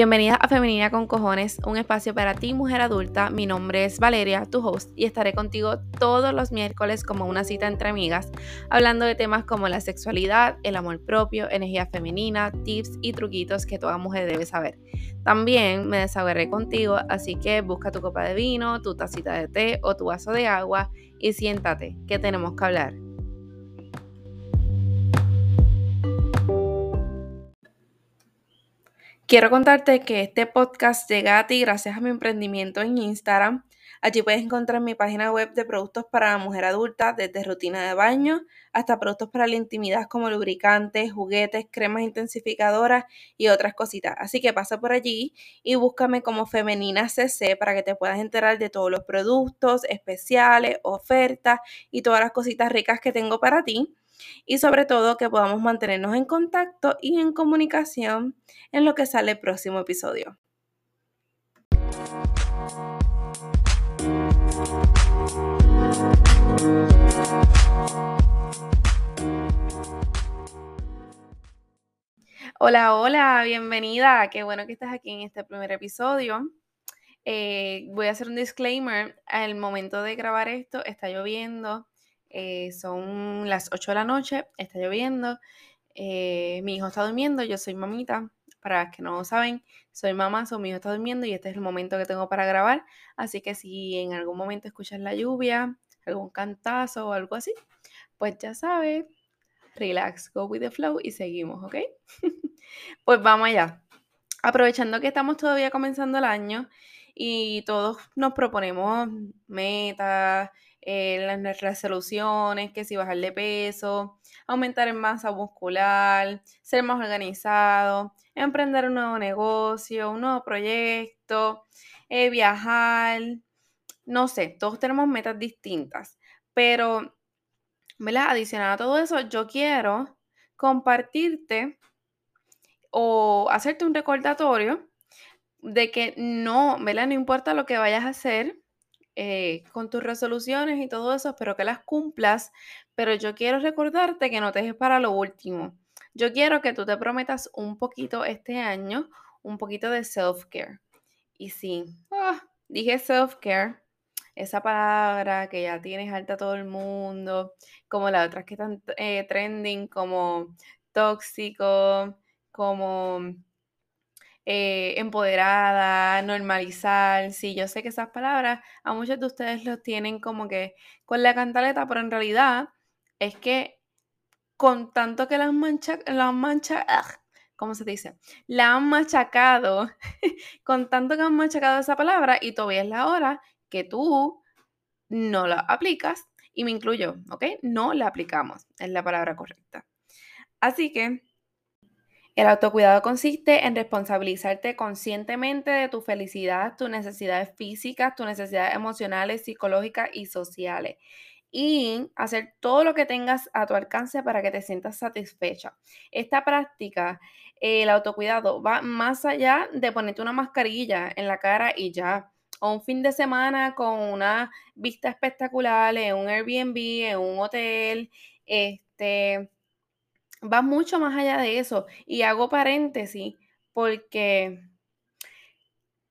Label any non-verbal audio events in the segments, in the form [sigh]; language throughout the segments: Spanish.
Bienvenida a Femenina con Cojones, un espacio para ti, mujer adulta. Mi nombre es Valeria, tu host, y estaré contigo todos los miércoles como una cita entre amigas, hablando de temas como la sexualidad, el amor propio, energía femenina, tips y truquitos que toda mujer debe saber. También me desahogaré contigo, así que busca tu copa de vino, tu tacita de té o tu vaso de agua y siéntate, que tenemos que hablar. Quiero contarte que este podcast llega a ti gracias a mi emprendimiento en Instagram. Allí puedes encontrar mi página web de productos para la mujer adulta, desde rutina de baño hasta productos para la intimidad como lubricantes, juguetes, cremas intensificadoras y otras cositas. Así que pasa por allí y búscame como Femenina CC para que te puedas enterar de todos los productos especiales, ofertas y todas las cositas ricas que tengo para ti y sobre todo que podamos mantenernos en contacto y en comunicación en lo que sale el próximo episodio. Hola, hola, bienvenida. Qué bueno que estás aquí en este primer episodio. Eh, voy a hacer un disclaimer. Al momento de grabar esto está lloviendo eh, son las 8 de la noche, está lloviendo, eh, mi hijo está durmiendo, yo soy mamita, para los que no saben, soy mamá, so mi hijo está durmiendo y este es el momento que tengo para grabar, así que si en algún momento escuchas la lluvia, algún cantazo o algo así, pues ya sabes, relax, go with the flow y seguimos, ¿ok? [laughs] pues vamos allá. Aprovechando que estamos todavía comenzando el año y todos nos proponemos metas, eh, las resoluciones, que si bajar de peso, aumentar en masa muscular, ser más organizado, emprender un nuevo negocio, un nuevo proyecto, eh, viajar, no sé, todos tenemos metas distintas, pero, ¿verdad? Adicional a todo eso, yo quiero compartirte o hacerte un recordatorio de que no, ¿verdad? No importa lo que vayas a hacer, eh, con tus resoluciones y todo eso, espero que las cumplas, pero yo quiero recordarte que no te dejes para lo último. Yo quiero que tú te prometas un poquito este año, un poquito de self-care. Y sí, ah, dije self-care, esa palabra que ya tienes alta todo el mundo, como las otras que están eh, trending, como tóxico, como eh, empoderada, normalizar. Sí, yo sé que esas palabras a muchos de ustedes los tienen como que con la cantaleta, pero en realidad es que con tanto que las mancha, las mancha, ¿cómo se dice? La han machacado, [laughs] con tanto que han machacado esa palabra y todavía es la hora que tú no la aplicas y me incluyo, ¿ok? No la aplicamos, es la palabra correcta. Así que el autocuidado consiste en responsabilizarte conscientemente de tu felicidad, tus necesidades físicas, tus necesidades emocionales, psicológicas y sociales. Y hacer todo lo que tengas a tu alcance para que te sientas satisfecha. Esta práctica, el autocuidado, va más allá de ponerte una mascarilla en la cara y ya. O un fin de semana con una vista espectacular en un Airbnb, en un hotel, este va mucho más allá de eso. Y hago paréntesis porque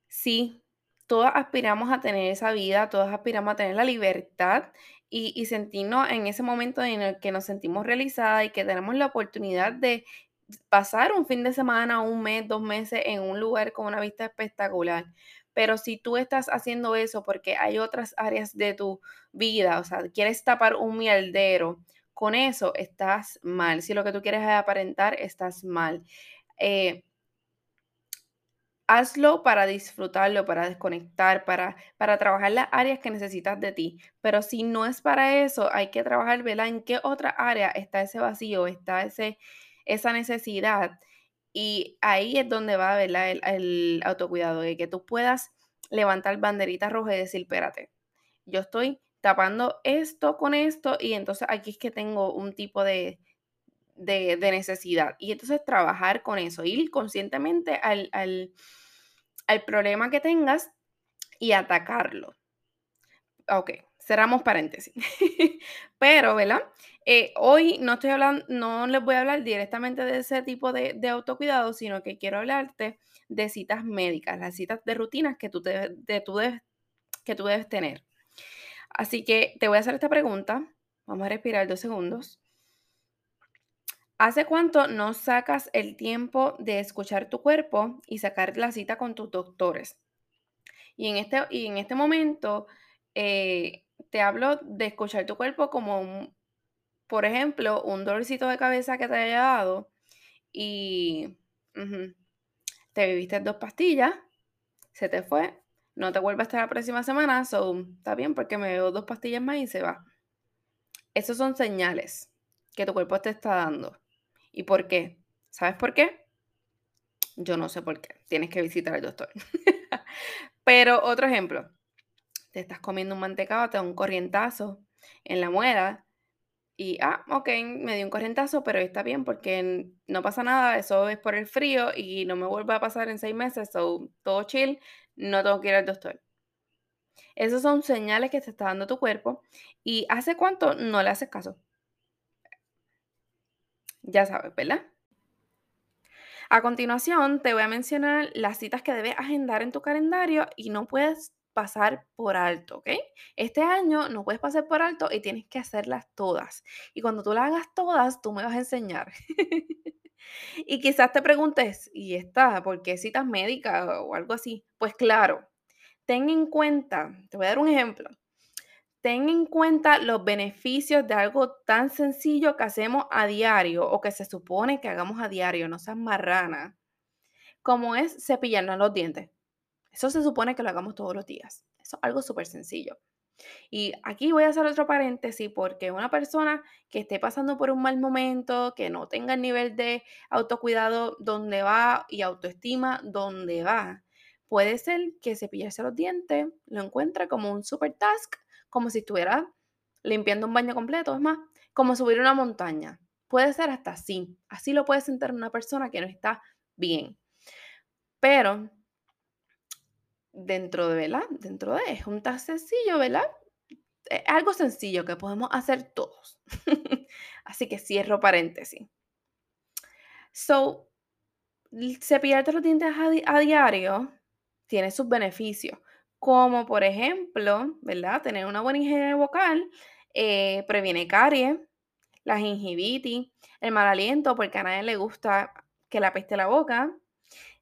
sí, todas aspiramos a tener esa vida, todas aspiramos a tener la libertad y, sentirnos en ese momento en el que nos sentimos realizadas y que tenemos la oportunidad de pasar un fin de semana, un mes, dos meses en un lugar con una vista espectacular. Pero si tú estás haciendo eso porque hay otras áreas de tu vida, o sea, quieres tapar un mierdero con eso estás mal. Si lo que tú quieres es aparentar, estás mal. Eh, hazlo para disfrutarlo, para desconectar, para, para trabajar las áreas que necesitas de ti. Pero si no es para eso, hay que trabajar, ¿verdad? ¿En qué otra área está ese vacío, está ese, esa necesidad? Y ahí es donde va, ¿verdad? El, el autocuidado, de que tú puedas levantar banderitas rojas y decir, espérate, yo estoy tapando esto con esto y entonces aquí es que tengo un tipo de, de, necesidad. Y entonces trabajar con eso, ir conscientemente al, al, problema que tengas y atacarlo. Ok, cerramos paréntesis. [laughs] Pero, ¿verdad? Eh, hoy no estoy hablando, no les voy a hablar directamente de ese tipo de, de, autocuidado, sino que quiero hablarte de citas médicas, las citas de rutinas que tú, te, de, tú debes, que tú debes tener. Así que te voy a hacer esta pregunta. Vamos a respirar dos segundos. ¿Hace cuánto no sacas el tiempo de escuchar tu cuerpo y sacar la cita con tus doctores? Y en este, y en este momento eh, te hablo de escuchar tu cuerpo como, por ejemplo, un dolorcito de cabeza que te haya dado y te viviste dos pastillas, se te fue, no te vuelve hasta la próxima semana, so, está bien porque me veo dos pastillas más y se va. Esos son señales que tu cuerpo te está dando. ¿Y por qué? ¿Sabes por qué? Yo no sé por qué. Tienes que visitar al doctor. [laughs] Pero otro ejemplo. Te estás comiendo un mantecado, te da un corrientazo en la muela y, ah, ok, me dio un corrientazo, pero está bien porque no pasa nada, eso es por el frío y no me vuelve a pasar en seis meses, so, todo chill, no tengo que ir al doctor. Esas son señales que te está dando tu cuerpo y ¿hace cuánto no le haces caso? Ya sabes, ¿verdad? A continuación, te voy a mencionar las citas que debes agendar en tu calendario y no puedes pasar por alto, ¿ok? Este año no puedes pasar por alto y tienes que hacerlas todas. Y cuando tú las hagas todas, tú me vas a enseñar. [laughs] y quizás te preguntes, ¿y esta? ¿Por qué citas médicas o algo así? Pues claro, ten en cuenta, te voy a dar un ejemplo ten en cuenta los beneficios de algo tan sencillo que hacemos a diario o que se supone que hagamos a diario, no seas marrana, como es cepillarnos los dientes. Eso se supone que lo hagamos todos los días. Eso es algo súper sencillo. Y aquí voy a hacer otro paréntesis porque una persona que esté pasando por un mal momento, que no tenga el nivel de autocuidado donde va y autoestima donde va, puede ser que cepillarse los dientes lo encuentre como un super task como si estuviera limpiando un baño completo, es más, como subir una montaña. Puede ser hasta así. Así lo puede sentir una persona que no está bien. Pero dentro de, ¿verdad? Dentro de, es un tan sencillo, ¿verdad? Es algo sencillo que podemos hacer todos. [laughs] Así que cierro paréntesis. So, cepillarte los dientes a, a diario tiene sus beneficios como por ejemplo, ¿verdad? Tener una buena higiene vocal eh, previene caries, la gingivitis, el mal aliento, porque a nadie le gusta que la peste la boca,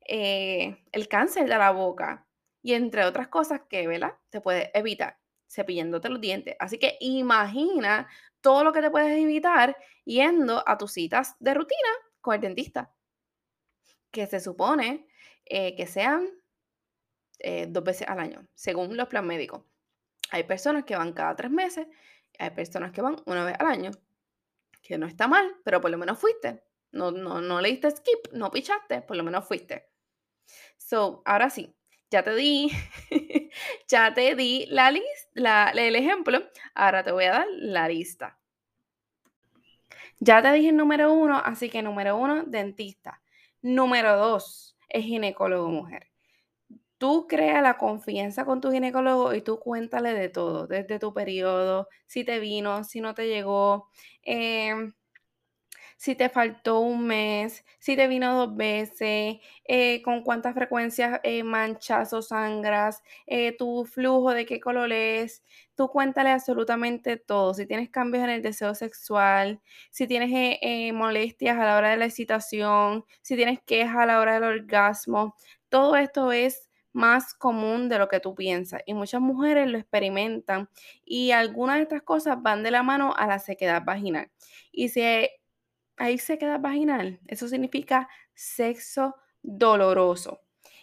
eh, el cáncer de la boca y entre otras cosas que, ¿verdad? Te puedes evitar cepillándote los dientes. Así que imagina todo lo que te puedes evitar yendo a tus citas de rutina con el dentista, que se supone eh, que sean eh, dos veces al año, según los planes médicos. Hay personas que van cada tres meses, hay personas que van una vez al año, que no está mal, pero por lo menos fuiste. No, no, no le diste skip, no pichaste, por lo menos fuiste. So, ahora sí, ya te di, [laughs] ya te di la lista, el ejemplo, ahora te voy a dar la lista. Ya te dije el número uno, así que número uno, dentista. Número dos, es ginecólogo mujer. Tú crea la confianza con tu ginecólogo y tú cuéntale de todo, desde tu periodo, si te vino, si no te llegó, em, si te faltó un mes, si te vino dos veces, eh, con cuántas frecuencias eh, manchas o sangras, eh, tu flujo, de qué color es. Tú cuéntale absolutamente todo. Si tienes cambios en el deseo sexual, si tienes molestias a la hora de la excitación, si tienes quejas a la hora del orgasmo, todo esto es más común de lo que tú piensas y muchas mujeres lo experimentan y algunas de estas cosas van de la mano a la sequedad vaginal. Y si hay sequedad vaginal, eso significa sexo doloroso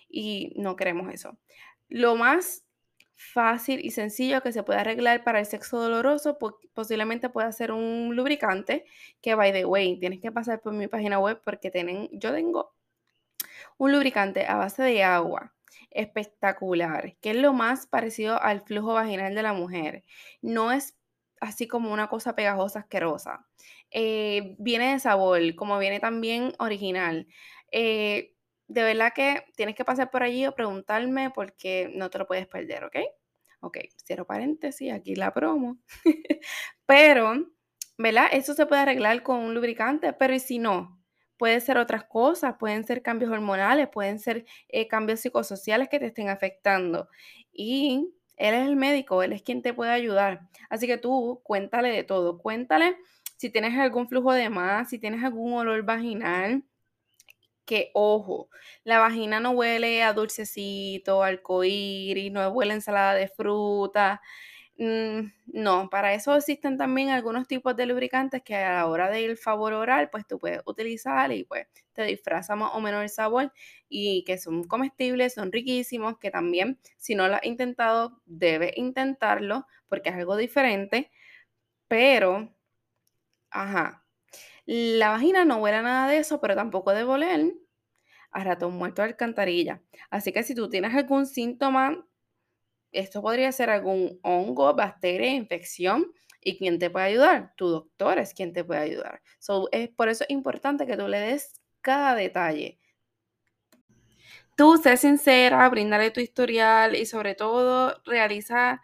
y no queremos eso. Lo más fácil y sencillo que se puede arreglar para el sexo doloroso posiblemente pueda ser un lubricante que by the way tienes que pasar por mi página web porque tienen, yo tengo un lubricante a base de agua espectacular, que es lo más parecido al flujo vaginal de la mujer. No es así como una cosa pegajosa, asquerosa. Eh, viene de sabor, como viene también original. Eh, de verdad que tienes que pasar por allí o preguntarme porque no te lo puedes perder, ¿ok? Ok, cierro paréntesis, aquí la promo. [laughs] pero, ¿verdad? Eso se puede arreglar con un lubricante, pero ¿y si no? Puede ser otras cosas, pueden ser cambios hormonales, pueden ser eh, cambios psicosociales que te estén afectando. Y él es el médico, él es quien te puede ayudar. Así que tú cuéntale de todo, cuéntale si tienes algún flujo de más, si tienes algún olor vaginal, que ojo, la vagina no huele a dulcecito, arcoíris, no huele a ensalada de fruta. Mm, no, para eso existen también algunos tipos de lubricantes que a la hora del favor oral, pues tú puedes utilizar y pues te disfraza más o menos el sabor y que son comestibles, son riquísimos, que también si no lo has intentado, debes intentarlo porque es algo diferente, pero, ajá, la vagina no huele a nada de eso, pero tampoco debe oler a ratón muerto de alcantarilla. Así que si tú tienes algún síntoma, esto podría ser algún hongo, bacteria, infección. ¿Y quién te puede ayudar? Tu doctor es quien te puede ayudar. Por eso es importante que tú le des cada detalle. Tú sé sincera, bríndale tu historial y sobre todo realiza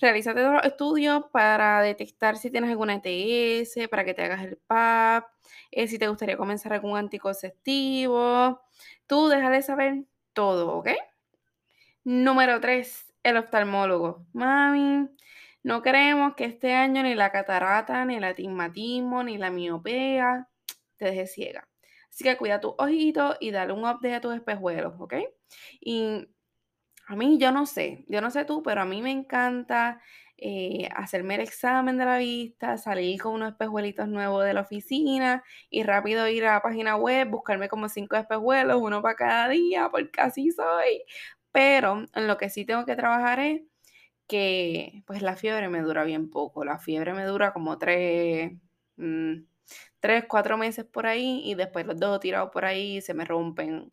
Realízate los estudios para detectar si tienes alguna ETS, para que te hagas el PAP, eh, si te gustaría comenzar algún anticonceptivo. Tú déjale saber todo, ¿ok? Número 3, el oftalmólogo. Mami, no queremos que este año ni la catarata, ni el atigmatismo, ni la miopea te deje ciega. Así que cuida tus ojitos y dale un update a tus espejuelos, ¿ok? Y a mí, yo no sé, yo no sé tú, pero a mí me encanta eh, hacerme el examen de la vista, salir con unos espejuelitos nuevos de la oficina y rápido ir a la página web, buscarme como cinco espejuelos, uno para cada día, porque así soy. Pero en lo que sí tengo que trabajar es que pues la fiebre me dura bien poco. La fiebre me dura como tres, mm, tres, cuatro meses por ahí y después los dejo tirados por ahí se me rompen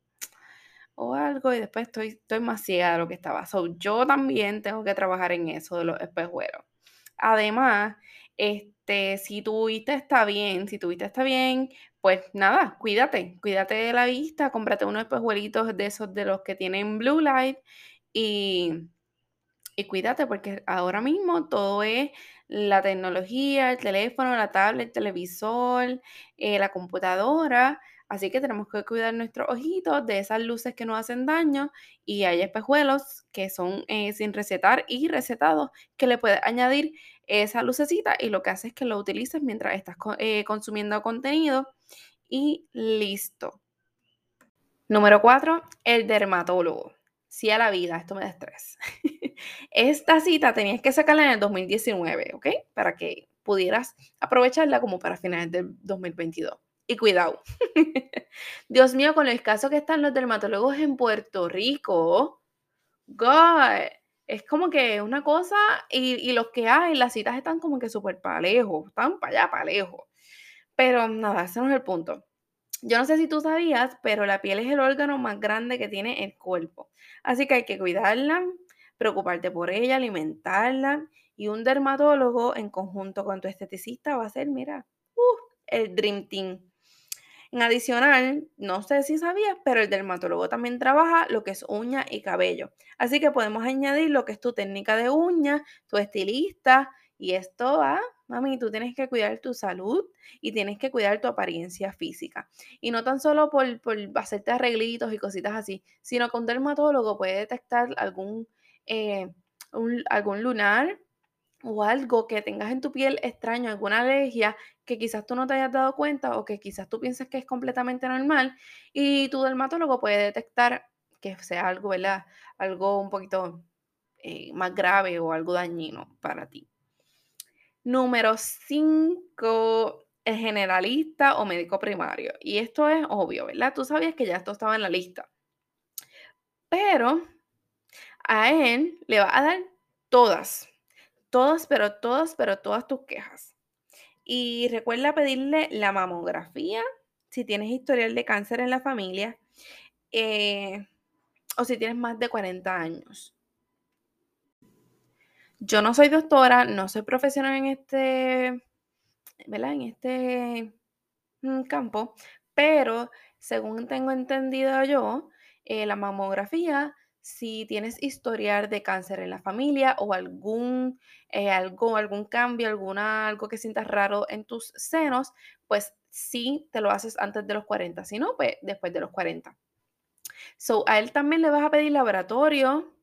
o algo y después estoy, estoy más ciega de lo que estaba. So, yo también tengo que trabajar en eso de los espejuelos. Además, este, si tu vista está bien, si tu vista está bien, pues nada, cuídate, cuídate de la vista, cómprate unos espejuelitos de esos de los que tienen blue light y, y cuídate porque ahora mismo todo es la tecnología, el teléfono, la tablet, el televisor, eh, la computadora. Así que tenemos que cuidar nuestros ojitos de esas luces que nos hacen daño y hay espejuelos que son eh, sin recetar y recetados que le puedes añadir esa lucecita y lo que hace es que lo utilices mientras estás eh, consumiendo contenido y listo. Número 4, el dermatólogo. Sí a la vida, esto me da estrés. [laughs] Esta cita tenías que sacarla en el 2019, ¿ok? Para que pudieras aprovecharla como para finales del 2022 y cuidado. [laughs] Dios mío, con el caso que están los dermatólogos en Puerto Rico, God, es como que una cosa, y, los que hay, las citas están como que súper para lejos, están para allá, para lejos. Pero nada, ese no es el punto. Yo no sé si tú sabías, pero la piel es el órgano más grande que tiene el cuerpo. Así que hay que cuidarla, preocuparte por ella, alimentarla. Y un dermatólogo en conjunto con tu esteticista va a ser, mira, uh, el Dream Team. Adicional, no sé si sabías, pero el dermatólogo también trabaja lo que es uña y cabello. Así que podemos añadir lo que es tu técnica de uña, tu estilista, y esto va, mami, tú tienes que cuidar tu salud y tienes que cuidar tu apariencia física. Y no tan solo por, por hacerte arreglitos y cositas así, sino que un dermatólogo puede detectar algún, eh, algún lunar o algo que tengas en tu piel extraño, alguna alergia que quizás tú no te hayas dado cuenta o que quizás tú pienses que es completamente normal y tu dermatólogo puede detectar que sea algo, ¿verdad? Algo un poquito eh, más grave o algo dañino para ti. Número 5, el generalista o médico primario. Y esto es obvio, ¿verdad? Tú sabías que ya esto estaba en la lista. Pero a él le va a dar todas, todas, pero todas, pero todas tus quejas. Y recuerda pedirle la mamografía si tienes historial de cáncer en la familia eh, o si tienes más de 40 años. Yo no soy doctora, no soy profesional en este, ¿verdad? En este mm, campo, pero según tengo entendido yo, eh, la mamografía si tienes historial de cáncer en la familia o algún, eh, algo, algún cambio, alguna, algo que sientas raro en tus senos, pues sí te lo haces antes de los 40, si no, pues después de los 40. So, a él también le vas a pedir laboratorio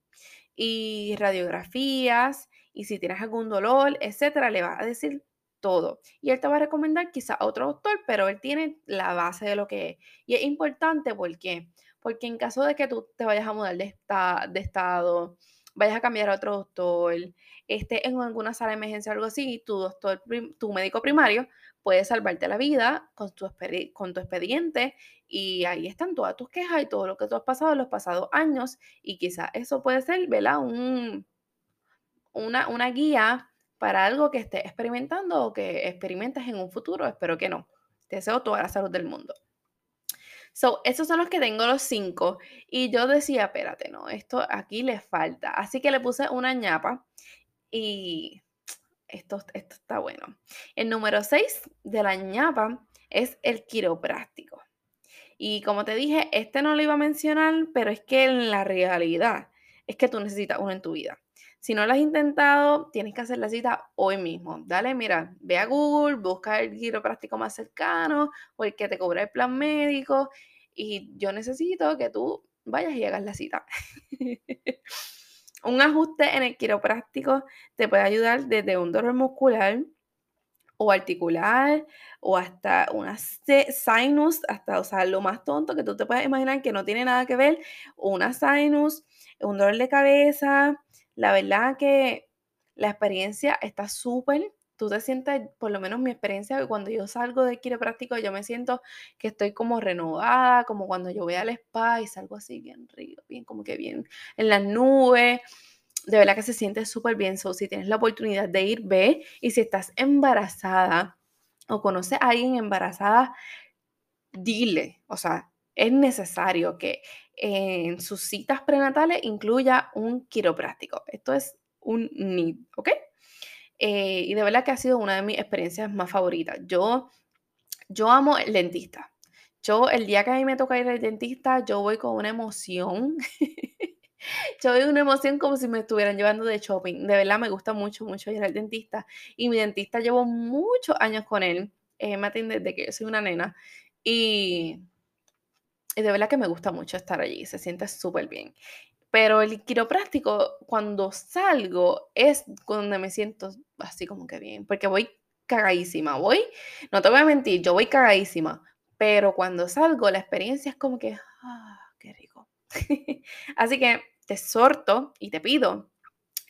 y radiografías y si tienes algún dolor, etcétera, le vas a decir todo. Y él te va a recomendar quizá a otro doctor, pero él tiene la base de lo que es. Y es importante porque porque en caso de que tú te vayas a mudar de, de estado, vayas a cambiar a otro doctor, esté en alguna sala de emergencia o algo así, tu doctor, tu médico primario puede salvarte la vida con tu, expediente y ahí están todas tus quejas y todo lo que tú has pasado en los pasados años y quizás eso puede ser, ¿verdad? Un, una, una guía para algo que estés experimentando o que experimentes en un futuro. Espero que no. Te deseo toda la salud del mundo. So, esos son los que tengo los cinco. Y yo decía, espérate, no, esto aquí le falta. Así que le puse una ñapa y esto, esto está bueno. El número seis de la ñapa es el quiropráctico. Y como te dije, este no lo iba a mencionar, pero es que en la realidad es que tú necesitas uno en tu vida. Si no lo has intentado, tienes que hacer la cita hoy mismo. Dale, mira, ve a Google, busca el quiropráctico más cercano o el que te cobra el plan médico. Y yo necesito que tú vayas y hagas la cita. [laughs] un ajuste en el quiropráctico te puede ayudar desde un dolor muscular o articular o hasta una sinus, hasta, o sea, lo más tonto que tú te puedes imaginar que no tiene nada que ver, una sinus, un dolor de cabeza, la verdad que la experiencia está súper. Tú te sientes, por lo menos mi experiencia, cuando yo salgo del quiropráctico, yo me siento que estoy como renovada, como cuando yo voy al spa y salgo así bien rico, bien como que bien en las nubes. De verdad que se siente súper bien. So, si tienes la oportunidad de ir, ve. Y si estás embarazada o conoces a alguien embarazada, dile. O sea, es necesario que en sus citas prenatales incluya un quiropráctico. Esto es un need, ¿ok? Eh, y de verdad que ha sido una de mis experiencias más favoritas. Yo, yo amo el dentista. Yo, el día que a mí me toca ir al dentista, yo voy con una emoción. [laughs] yo voy con una emoción como si me estuvieran llevando de shopping. De verdad me gusta mucho, mucho ir al dentista. Y mi dentista llevo muchos años con él. Eh, me desde que yo soy una nena. Y y de verdad que me gusta mucho estar allí, se siente súper bien. Pero el quiropráctico, cuando salgo, es donde me siento así como que bien, porque voy cagadísima, voy, no te voy a mentir, yo voy cagadísima, pero cuando salgo la experiencia es como que, ah, qué rico. [laughs] así que te exhorto y te pido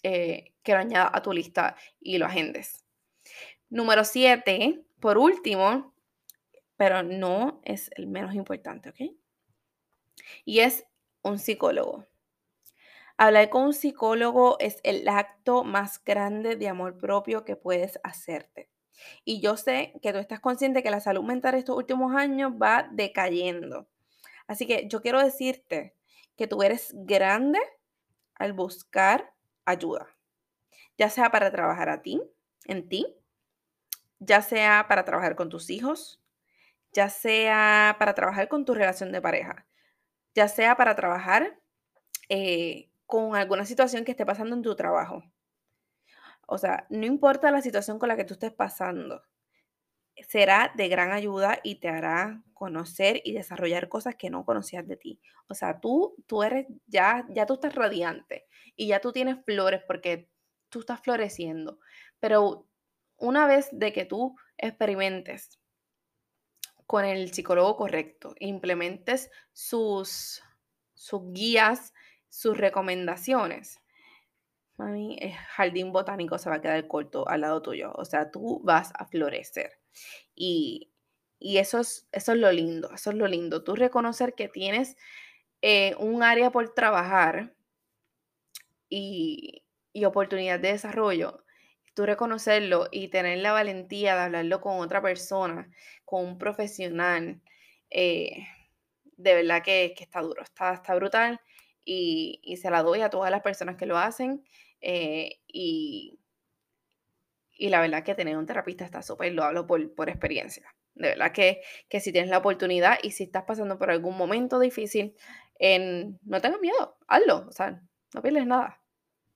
eh, que lo añadas a tu lista y lo agendes. Número 7, por último, pero no es el menos importante, ¿ok? Y es un psicólogo. Hablar con un psicólogo es el acto más grande de amor propio que puedes hacerte. Y yo sé que tú estás consciente que la salud mental estos últimos años va decayendo. Así que yo quiero decirte que tú eres grande al buscar ayuda, ya sea para trabajar a ti, en ti, ya sea para trabajar con tus hijos, ya sea para trabajar con tu relación de pareja, ya sea para trabajar eh, con alguna situación que esté pasando en tu trabajo. O sea, no importa la situación con la que tú estés pasando, será de gran ayuda y te hará conocer y desarrollar cosas que no conocías de ti. O sea, tú, tú eres, ya, ya tú estás radiante y ya tú tienes flores porque tú estás floreciendo. Pero una vez de que tú experimentes con el psicólogo correcto, implementes sus, sus guías, sus recomendaciones. Mami, el jardín botánico se va a quedar corto al lado tuyo. O sea, tú vas a florecer. Y, eso, es, eso es lo lindo, eso es lo lindo. Tú reconocer que tienes eh, un área por trabajar y, y oportunidad de desarrollo tú reconocerlo y tener la valentía de hablarlo con otra persona, con un profesional, eh, de verdad que, está duro, está, está brutal y, se la doy a todas las personas que lo hacen eh, y, y la verdad que tener un terapista está súper, lo hablo por, por experiencia. De verdad que, que si tienes la oportunidad y si estás pasando por algún momento difícil, no tengas miedo, hazlo, o sea, no pierdes nada.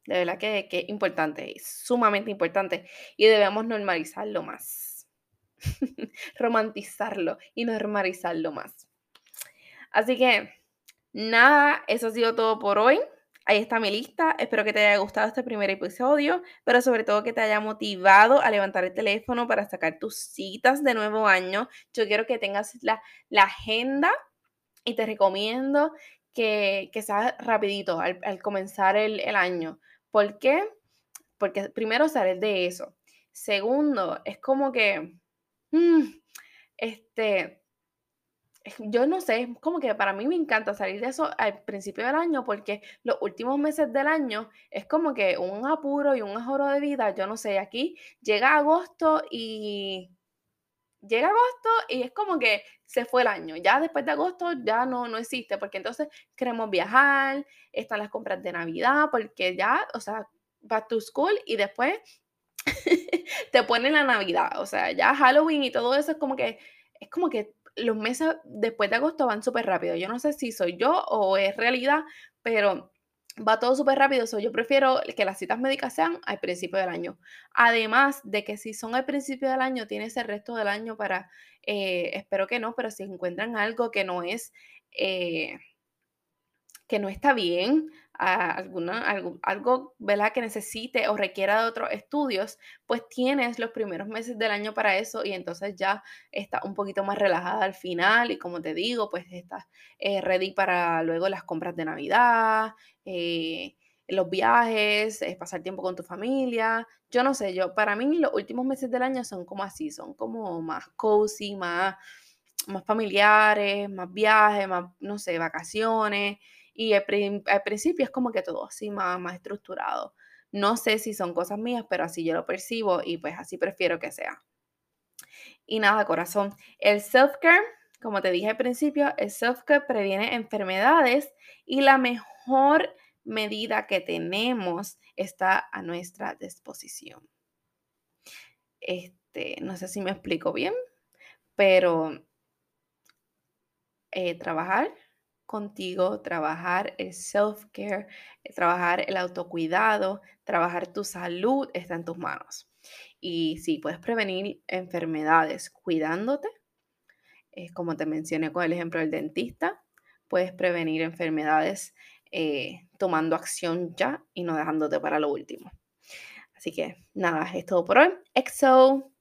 De verdad que, que es importante, es sumamente importante y debemos normalizarlo más. [laughs] Romantizarlo y normalizarlo más. Así que, nada, eso ha sido todo por hoy. Ahí está mi lista. Espero que te haya gustado este primer episodio, pero sobre todo que te haya motivado a levantar el teléfono para sacar tus citas de nuevo año. Yo quiero que tengas la, la agenda y te recomiendo que, que sea rapidito al, comenzar el, año. ¿Por qué? Porque primero sales de eso. Segundo, es como que, mm, este, yo no sé, como que para mí me encanta salir de eso al principio del año porque los últimos meses del año es como que un apuro y un ajoro de vida, yo no sé, aquí llega agosto y llega agosto y es como que se fue el año, ya después de agosto ya no, no existe porque entonces queremos viajar, están las compras de Navidad porque ya, o sea, back to school y después [laughs] te ponen la Navidad, o sea, ya Halloween y todo eso es como que es como que los meses después de agosto van súper rápido. Yo no sé si soy yo o es realidad, pero va todo súper rápido. yo prefiero que las citas médicas sean al principio del año. Además de que si son al principio del año, tienes el resto del año para, eh, espero que no, pero si encuentran algo que no es... Eh, que no está bien, alguna, algo, algo ¿verdad? que necesite o requiera de otros estudios, pues tienes los primeros meses del año para eso y entonces ya está un poquito más relajada al final y como te digo, pues estás eh, ready para luego las compras de Navidad, eh, los viajes, pasar tiempo con tu familia. Yo no sé, yo para mí los últimos meses del año son como así, son como más cozy, más, más familiares, más viajes, más, no sé, vacaciones. Y al, principio es como que todo así más, más estructurado. No sé si son cosas mías, pero así yo lo percibo y pues así prefiero que sea. Y nada, corazón, el self-care, como te dije al principio, el self-care previene enfermedades y la mejor medida que tenemos está a nuestra disposición. Este, no sé si me explico bien, pero eh, trabajar contigo, trabajar el self-care, eh, trabajar el autocuidado, trabajar tu salud está en tus manos. Y sí, puedes prevenir enfermedades cuidándote, es como te mencioné con el ejemplo del dentista, puedes prevenir enfermedades eh, tomando acción ya y no dejándote para lo último. Así que nada, es todo por hoy. EXO.